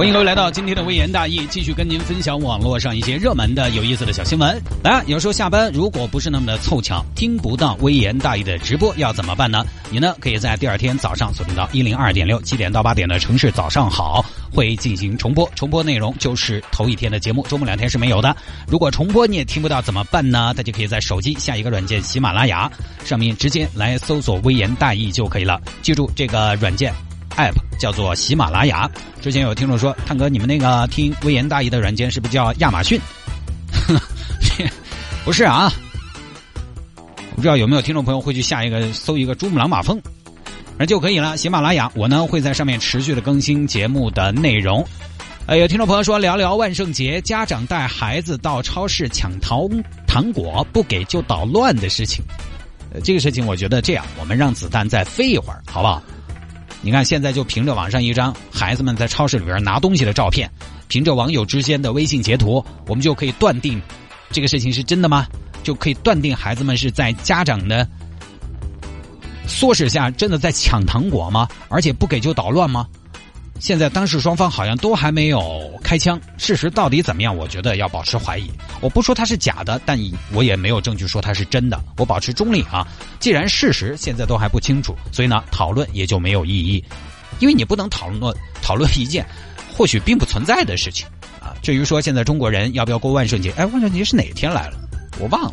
欢迎各位来到今天的微言大义，继续跟您分享网络上一些热门的、有意思的小新闻。来，有时候下班如果不是那么的凑巧，听不到微言大义的直播要怎么办呢？你呢可以在第二天早上锁定到一零二点六，七点到八点的城市早上好会进行重播，重播内容就是头一天的节目，周末两天是没有的。如果重播你也听不到怎么办呢？大家可以在手机下一个软件喜马拉雅上面直接来搜索微言大义就可以了。记住这个软件。App 叫做喜马拉雅。之前有听众说，探哥，你们那个听微言大义的软件是不是叫亚马逊？不是啊，不知道有没有听众朋友会去下一个搜一个珠穆朗玛峰，那就可以了。喜马拉雅，我呢会在上面持续的更新节目的内容。呃，有听众朋友说，聊聊万圣节家长带孩子到超市抢糖糖果不给就捣乱的事情。呃，这个事情我觉得这样，我们让子弹再飞一会儿，好不好？你看，现在就凭着网上一张孩子们在超市里边拿东西的照片，凭着网友之间的微信截图，我们就可以断定这个事情是真的吗？就可以断定孩子们是在家长的唆使下真的在抢糖果吗？而且不给就捣乱吗？现在当事双方好像都还没有开枪，事实到底怎么样？我觉得要保持怀疑。我不说它是假的，但我也没有证据说它是真的。我保持中立啊。既然事实现在都还不清楚，所以呢，讨论也就没有意义，因为你不能讨论讨论一件或许并不存在的事情啊。至于说现在中国人要不要过万圣节？哎，万圣节是哪天来了？我忘了。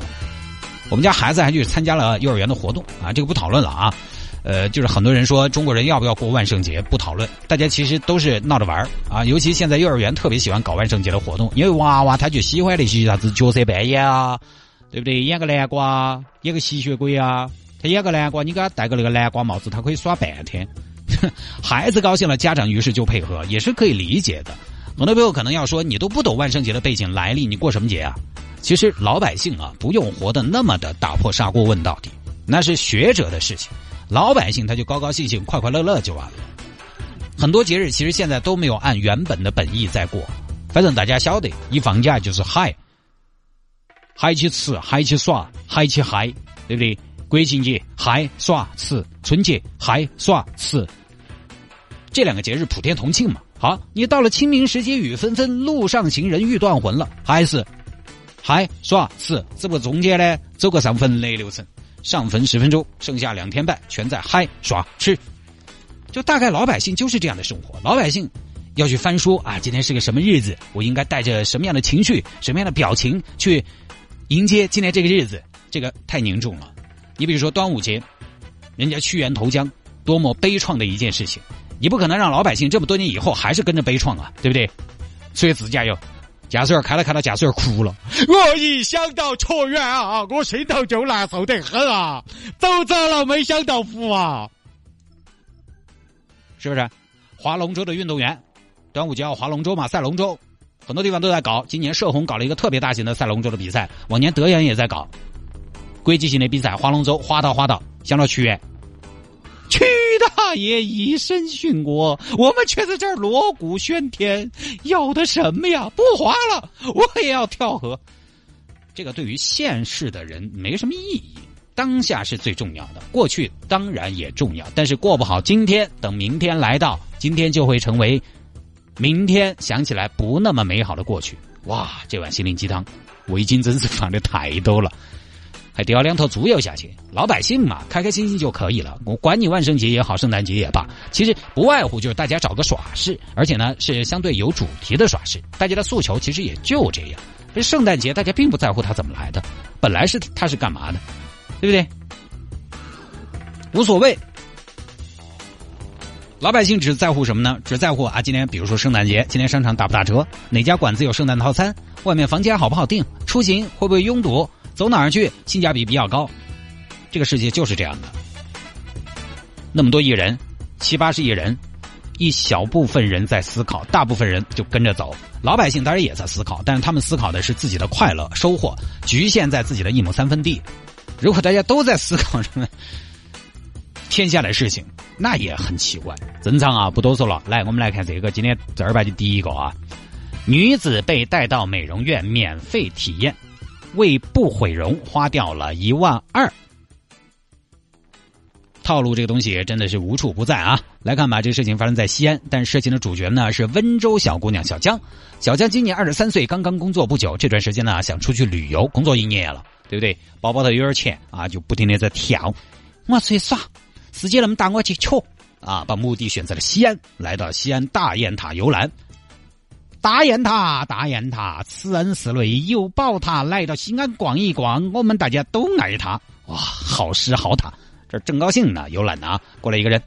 我们家孩子还去参加了幼儿园的活动啊，这个不讨论了啊。呃，就是很多人说中国人要不要过万圣节不讨论，大家其实都是闹着玩啊。尤其现在幼儿园特别喜欢搞万圣节的活动，因为娃娃他就喜欢那些啥子角色扮演啊，对不对？演个南瓜，演个吸血鬼啊。他演个南瓜，你给他戴个那个南瓜帽子，他可以耍半天。孩子高兴了，家长于是就配合，也是可以理解的。很多朋友可能要说，你都不懂万圣节的背景来历，你过什么节啊？其实老百姓啊，不用活得那么的打破砂锅问到底，那是学者的事情。老百姓他就高高兴兴、快快乐乐就完了。很多节日其实现在都没有按原本的本意在过，反正大家晓得，一放假就是嗨，嗨起吃，嗨起耍，嗨起嗨，对不对？国庆节嗨耍吃，春节嗨耍吃，这两个节日普天同庆嘛。好，你到了清明时节雨纷纷，路上行人欲断魂了，还是嗨耍吃？只不中间呢，走个上坟的流程。上坟十分钟，剩下两天半全在嗨耍吃，就大概老百姓就是这样的生活。老百姓要去翻书啊，今天是个什么日子？我应该带着什么样的情绪、什么样的表情去迎接今天这个日子？这个太凝重了。你比如说端午节，人家屈原投江，多么悲怆的一件事情，你不可能让老百姓这么多年以后还是跟着悲怆啊，对不对？所以自驾游。驾驶员开了看到驾驶员哭了，我一想到错远啊，我心头就难受得很啊，走早了没想到福啊，是不是？划龙舟的运动员，端午节要划龙舟嘛，赛龙舟，很多地方都在搞。今年社红搞了一个特别大型的赛龙舟的比赛，往年德阳也在搞国际性的比赛，划龙舟，划到划到，想到屈原。屈大爷以身殉国，我们却在这儿锣鼓喧天，要的什么呀？不划了，我也要跳河。这个对于现世的人没什么意义，当下是最重要的，过去当然也重要，但是过不好今天，等明天来到，今天就会成为明天想起来不那么美好的过去。哇，这碗心灵鸡汤，味精真是放的太多了。还叼两头猪油下去，老百姓嘛，开开心心就可以了。我管你万圣节也好，圣诞节也罢，其实不外乎就是大家找个耍事，而且呢是相对有主题的耍事。大家的诉求其实也就这样。这圣诞节大家并不在乎它怎么来的，本来是它是干嘛的，对不对？无所谓。老百姓只在乎什么呢？只在乎啊，今天比如说圣诞节，今天商场打不打折？哪家馆子有圣诞套餐？外面房间好不好订？出行会不会拥堵？走哪儿去性价比比较高？这个世界就是这样的。那么多亿人，七八十亿人，一小部分人在思考，大部分人就跟着走。老百姓当然也在思考，但是他们思考的是自己的快乐收获，局限在自己的一亩三分地。如果大家都在思考什么天下的事情，那也很奇怪。正常啊，不多说了。来，我们来看这个，今天正儿八经第一个啊，女子被带到美容院免费体验，为不毁容花掉了一万二。套路这个东西真的是无处不在啊！来看吧，这个事情发生在西安，但事情的主角呢是温州小姑娘小江。小江今年二十三岁，刚刚工作不久，这段时间呢想出去旅游，工作一年了，对不对？包包头有点钱啊，就不停的在跳，我出去耍，世界那么大，我去瞧啊！把目的选在了西安，来到西安大雁塔游览。大雁塔，大雁塔，慈恩寺内有宝塔，来到西安逛一逛，我们大家都爱它。哇，好诗好塔。这正高兴呢，游览呢，过来一个人，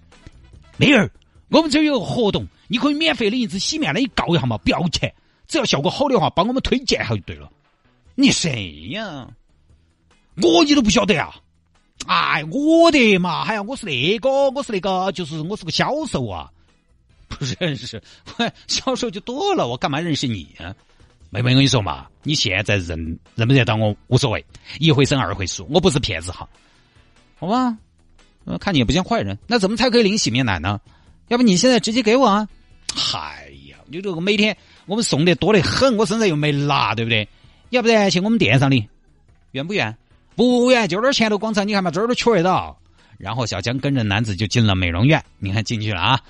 妹儿，我们这儿有个活动，你可以免费领一支洗面奶告一下嘛，不要钱，只要效果好的话，帮我们推荐一下就对了。你谁呀？我你都不晓得啊？哎，我的嘛，哎呀，我是那个，我是那个，就是我是个销售啊，不认识，销售就多了，我干嘛认识你啊？妹妹，我跟你说嘛，你现在认认不认到我无所谓，一回生二回熟，我不是骗子哈，好吧？看你也不像坏人，那怎么才可以领洗面奶呢？要不你现在直接给我啊？嗨呀，你这个每天我们送的多得很，我身上又没拿，对不对？要不然去我们店上领，远不远？不远，就这儿前头广场，你看嘛，这儿都取得到。然后小江跟着男子就进了美容院，你看进去了啊，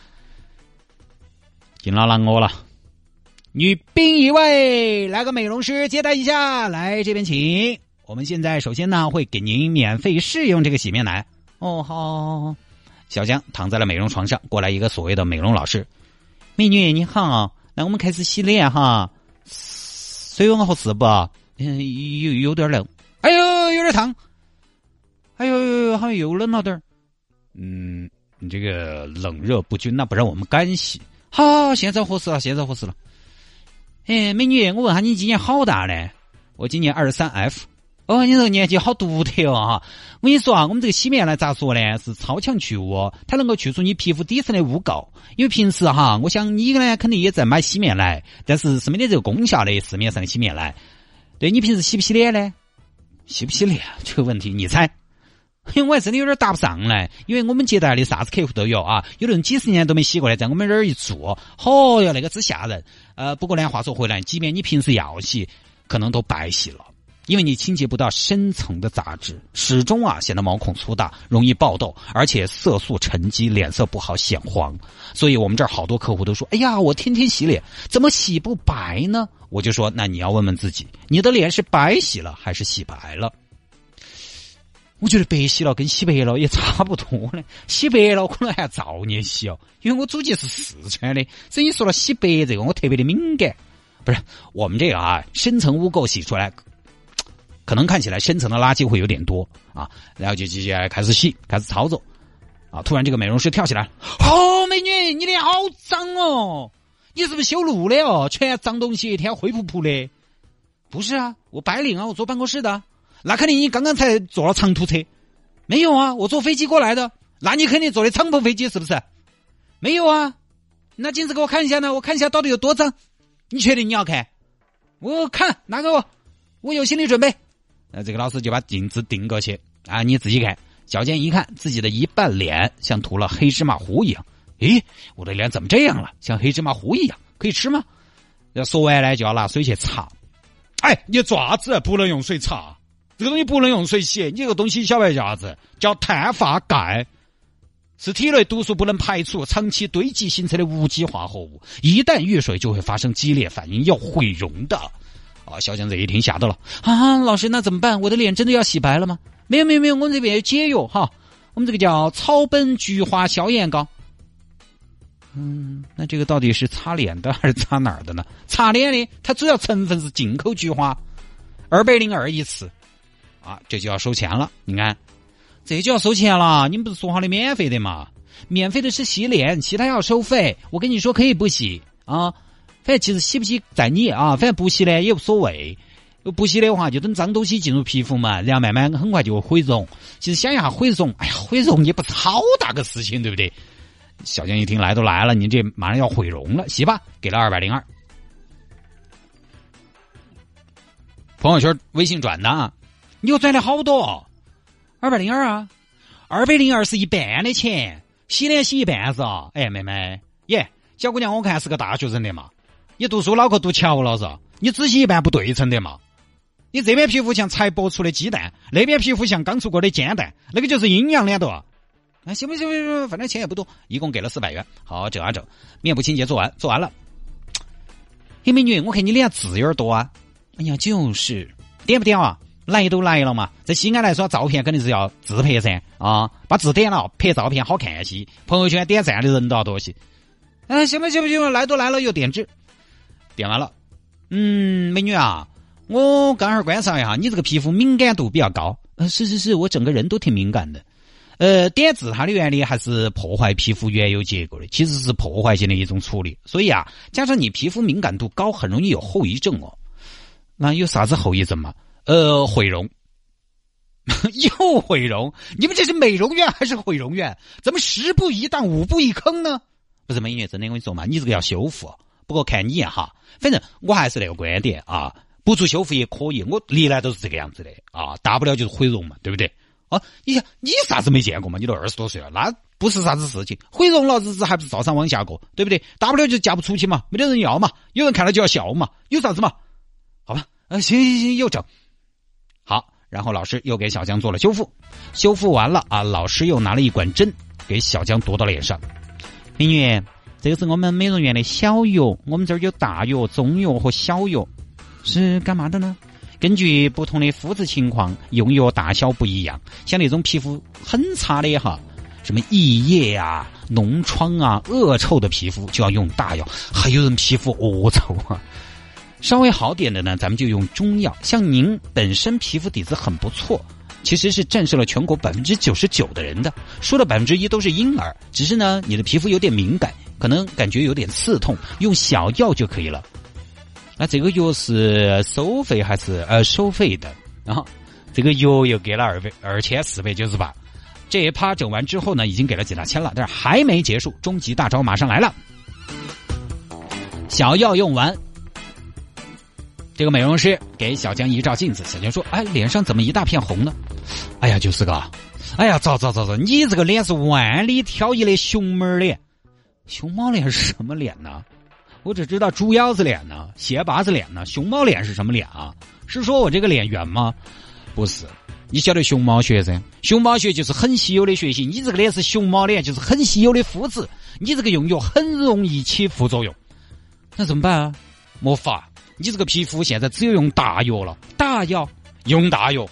进了狼我了。女兵一位，来个美容师接待一下，来这边请。我们现在首先呢会给您免费试用这个洗面奶。哦，好，小江躺在了美容床上，过来一个所谓的美容老师，美女你好，那我们开始洗脸哈，水温合适不？嗯，有有点冷，哎呦，有点烫，哎呦，好像又冷了点，嗯，你这个冷热不均，那不让我们干洗。好，现在合适了，现在合适了。哎，美女，我问下你今年好大嘞？我今年二十三 F。哦，你这个年纪好独特哦哈！我跟你说啊，我们这个洗面奶咋说呢？是超强去污，它能够去除你皮肤底层的污垢。因为平时哈，我想你呢肯定也在买洗面奶，但是是没得这个功效的市面上的洗面奶。对你平时洗不洗脸呢？洗不洗脸这个问题，你猜？因为我还真的有点答不上来，因为我们接待的啥子客户都有啊，有的人几十年都没洗过来，在我们这儿一做，嚯哟，那个之吓人。呃，不过呢，话说回来，即便你平时要洗，可能都白洗了。因为你清洁不到深层的杂质，始终啊显得毛孔粗大，容易爆痘，而且色素沉积，脸色不好，显黄。所以我们这儿好多客户都说：“哎呀，我天天洗脸，怎么洗不白呢？”我就说：“那你要问问自己，你的脸是白洗了还是洗白了？”我觉得白洗了跟洗白了也差不多呢。洗白了可能还要早年洗哦，因为我祖籍是四川的，所以说了洗白这个，我特别的敏感。不是我们这个啊，深层污垢洗出来。可能看起来深层的垃圾会有点多啊，然后就直接开始洗，开始操作，啊！突然这个美容师跳起来，哦，美女，你脸好脏哦，你是不是修路的哦？全脏东西，一天灰扑扑的。不是啊，我白领啊，我坐办公室的。那肯定你刚刚才坐了长途车，没有啊？我坐飞机过来的，那你肯定坐的敞篷飞机是不是？没有啊？那镜子给我看一下呢，我看一下到底有多脏。你确定你要看？我看，拿给我，我有心理准备。那这个老师就把镜子递过去啊，你自己看。小健一看自己的一半脸像涂了黑芝麻糊一样，诶，我的脸怎么这样了？像黑芝麻糊一样，可以吃吗？要说完呢，就要拿水去擦。哎，你爪子不能用水擦，这个东西不能用水洗。你这个东西晓不晓得叫啥子？叫碳化钙，是体内毒素不能排除、长期堆积形成的无机化合物，一旦遇水就会发生激烈反应，要毁容的。啊，小江这一听吓到了啊！老师，那怎么办？我的脸真的要洗白了吗？没有没有没有，我们这边有解药哈，我们这个叫草本菊花消炎膏。嗯，那这个到底是擦脸的还是擦哪儿的呢？擦脸的，它主要成分是进口菊花，二百零二一次，啊，这就要收钱了。你看，这就要收钱了。你们不是说好的免费的嘛？免费的是洗脸，其他要收费。我跟你说，可以不洗啊。反正其实洗不洗在你啊，反正不洗呢也无所谓。不洗的话，就等脏东西进入皮肤嘛，然后慢慢很快就会毁容。其实想一下毁容，哎呀，毁容也不是好大个事情，对不对？小江一听来都来了，你这马上要毁容了，洗吧，给了二百零二。朋友圈、微信转的，你又赚了好多，二百零二啊！二百零二是一半的钱，洗脸洗一半是啊。哎，妹妹，耶，小姑娘，我看是个大学生的嘛，你读书脑壳读巧了是？你只洗一半不对称的嘛？你这边皮肤像才剥出的鸡蛋，那边皮肤像刚出锅的煎蛋，那个就是阴阳脸的。啊，行不行？行，反正钱也不多，一共给了四百元。好，整啊整，面部清洁做完，做完了。嘿，美女，我看你脸上痣有点多啊。哎呀，就是点不点啊？来都来了嘛，在西安来说照片肯定是要自拍噻啊！把字点了，拍照片好看些，朋友圈点赞的人都要多些。哎，行吧，行吧，行吧，来都来了，又点痣，点完了。嗯，美女啊。我刚好观察一下，你这个皮肤敏感度比较高。嗯，是是是，我整个人都挺敏感的。呃，点痣它的原理还是破坏皮肤原有结构的，其实是破坏性的一种处理。所以啊，加上你皮肤敏感度高，很容易有后遗症哦。那有啥子后遗症嘛？呃，毁容，又毁容。你们这是美容院还是毁容院？怎么十步一荡，五步一坑呢？不是美女，真的我跟你说嘛，你这个要修复。不过看你哈，反正我还是那个观点啊。不做修复也可以，我历来都是这个样子的啊，大不了就是毁容嘛，对不对？啊，你想你啥子没见过嘛？你都二十多岁了，那不是啥子事情，毁容了日子还不是照常往下过，对不对？大不了就嫁不出去嘛，没得人要嘛，有人看了就要笑嘛，有啥子嘛？好吧，啊，行行行，有整。好，然后老师又给小江做了修复，修复完了啊，老师又拿了一管针给小江堵到了脸上。美女，这个是我们美容院的小药，我们这儿有大药、中药和小药。是干嘛的呢？根据不同的肤质情况，用药大小不一样。像那种皮肤很差的哈，什么异液啊、脓疮啊、恶臭的皮肤就要用大药。还有人皮肤恶臭啊，稍微好点的呢，咱们就用中药。像您本身皮肤底子很不错，其实是战胜了全国百分之九十九的人的，说的百分之一都是婴儿。只是呢，你的皮肤有点敏感，可能感觉有点刺痛，用小药就可以了。那这个药是收费还是呃收费的？然后这个药又给了二百二千四百九十八。这一趴整完之后呢，已经给了几大千了，但是还没结束，终极大招马上来了。小药用完，这个美容师给小江一照镜子，小江说：“哎，脸上怎么一大片红呢？”哎呀，就是个，哎呀，糟糟糟糟，你这个脸是万里挑一的熊猫脸，熊猫脸是什么脸呢？我只知道猪腰子脸呢，鞋拔子脸呢，熊猫脸是什么脸啊？是说我这个脸圆吗？不是，你晓得熊猫学噻？熊猫学就是很稀有的血型。你这个脸是熊猫脸，就是很稀有的肤质。你这个用药很容易起副作用，那怎么办啊？没法，你这个皮肤现在只有用大药了。大药用大药，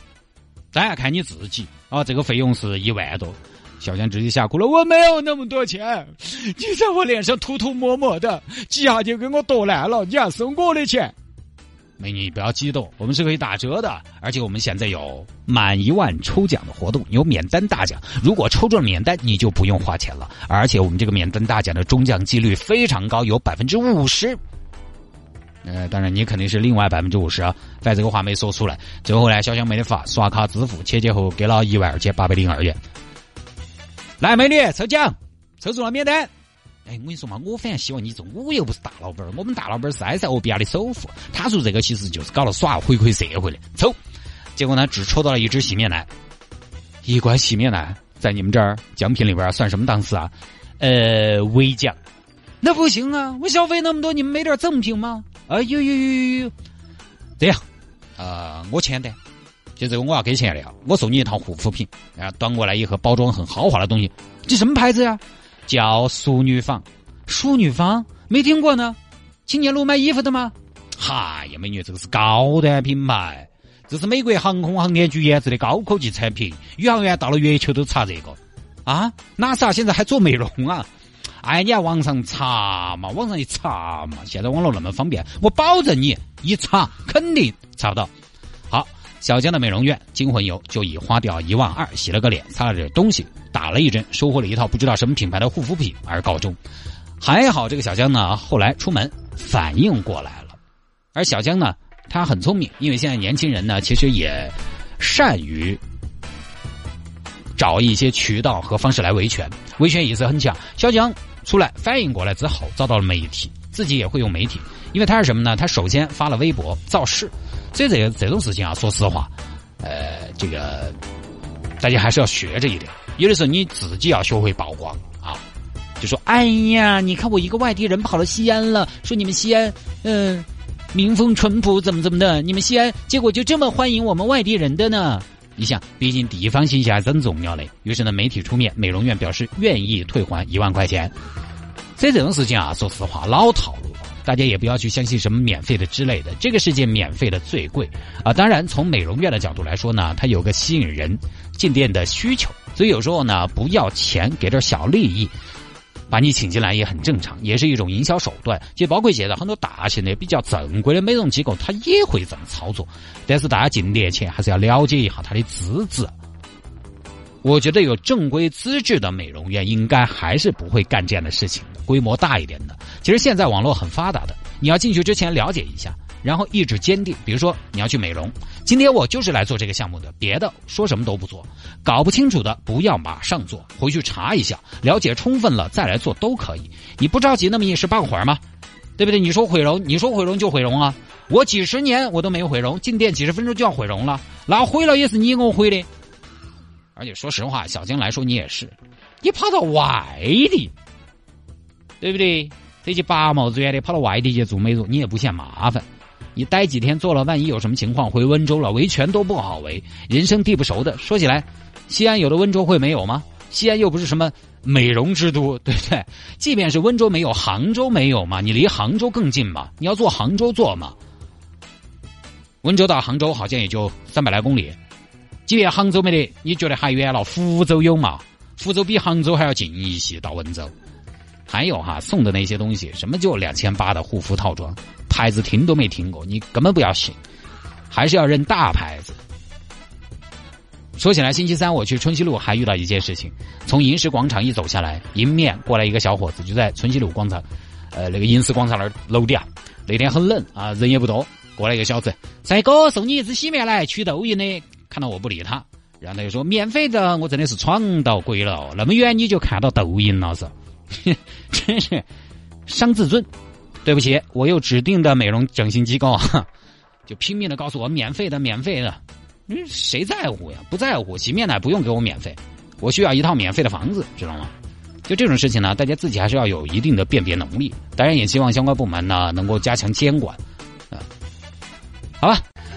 当然看你自己啊。这个费用是一万多。小江直接吓哭了，我没有那么多钱，你在我脸上涂涂抹抹的，几下就给我剁烂了，你还收我的钱？美女不要激动，我们是可以打折的，而且我们现在有满一万抽奖的活动，有免单大奖，如果抽中免单，你就不用花钱了，而且我们这个免单大奖的中奖几率非常高，有百分之五十。呃，当然你肯定是另外百分之五十啊，反正这个话没说出来。最后呢，小江没得法，刷卡支付，前前后给了一万二千八百零二元。来，美女抽奖，抽中了免单。哎，我跟你说嘛，我反正希望你中，我又不是大老板我们大老板是埃塞俄比亚的首富。他说这个其实就是搞了耍，回馈社会的。抽，结果呢，只抽到了一支洗面奶，一罐洗面奶，在你们这儿奖品里边算什么档次啊？呃，微奖。那不行啊，我消费那么多，你们没点赠品吗？啊，有有有有有。这样，啊，我签单。就这个我要给钱的呀，我送你一套护肤品，然后，端过来一盒包装很豪华的东西，这什么牌子呀？叫淑女坊，淑女坊没听过呢。青年路买衣服的吗？嗨呀，美女，这个是高端品牌，这是美国航空航天局研制的高科技产品，宇航员到了月球都查这个。啊，哪啥现在还做美容啊？哎，你要网上查嘛，网上一查嘛，现在网络那么方便，我保证你一查肯定查不到。好。小江的美容院惊魂油就以花掉一万二洗了个脸，擦了点东西，打了一针，收获了一套不知道什么品牌的护肤品而告终。还好这个小江呢，后来出门反应过来了。而小江呢，他很聪明，因为现在年轻人呢，其实也善于找一些渠道和方式来维权，维权意识很强。小江出来反应过来之后，找到了媒体，自己也会用媒体，因为他是什么呢？他首先发了微博造势。所以这这种事情啊，说实话，呃，这个大家还是要学着一点。有的时候你自己要学会曝光啊，就说：“哎呀，你看我一个外地人跑到西安了，说你们西安，嗯，民风淳朴，怎么怎么的，你们西安结果就这么欢迎我们外地人的呢？”你想，毕竟地方信息还真重要嘞。于是呢，媒体出面，美容院表示愿意退还一万块钱。所以这种事情啊，说实话，老套路。大家也不要去相信什么免费的之类的。这个世界免费的最贵啊！当然，从美容院的角度来说呢，它有个吸引人进店的需求。所以有时候呢，不要钱，给点小利益。把你请进来也很正常，也是一种营销手段。其实包括现在很多大型的、比较正规的美容机构，它也会这么操作。但是大家进店前还是要了解一下它的资质。我觉得有正规资质的美容院，应该还是不会干这样的事情。规模大一点的，其实现在网络很发达的，你要进去之前了解一下。然后意志坚定，比如说你要去美容，今天我就是来做这个项目的，别的说什么都不做，搞不清楚的不要马上做，回去查一下，了解充分了再来做都可以。你不着急那么一时半会儿吗？对不对？你说毁容，你说毁容就毁容啊！我几十年我都没毁容，进店几十分钟就要毁容了，那毁了也是你给我毁的。而且说实话，小金来说你也是，你跑到外地，对不对？这些八毛子远的跑到外地去做美容，你也不嫌麻烦。你待几天做了，万一有什么情况回温州了，维权都不好维。人生地不熟的，说起来，西安有的温州会没有吗？西安又不是什么美容之都，对不对？即便是温州没有，杭州没有嘛？你离杭州更近嘛？你要坐杭州做嘛？温州到杭州好像也就三百来公里，即便杭州没得，你觉得还远了？福州有嘛？福州比杭州还要近一些，到温州。还有哈送的那些东西，什么就两千八的护肤套装。牌子听都没听过，你根本不要信，还是要认大牌子。说起来，星期三我去春熙路还遇到一件事情，从银石广场一走下来，迎面过来一个小伙子，就在春熙路广场，呃，那个银石广场那儿楼底下。那天很冷啊，人也不多，过来一个小子，帅哥送你一支洗面奶，去痘印的。看到我不理他，然后他就说免费的，我真的是闯到鬼了，那么远你就看到痘印了是，真是伤自尊。对不起，我有指定的美容整形机构，就拼命的告诉我免费的，免费的，谁在乎呀？不在乎，洗面奶不用给我免费，我需要一套免费的房子，知道吗？就这种事情呢，大家自己还是要有一定的辨别能力，当然也希望相关部门呢能够加强监管，啊，好吧。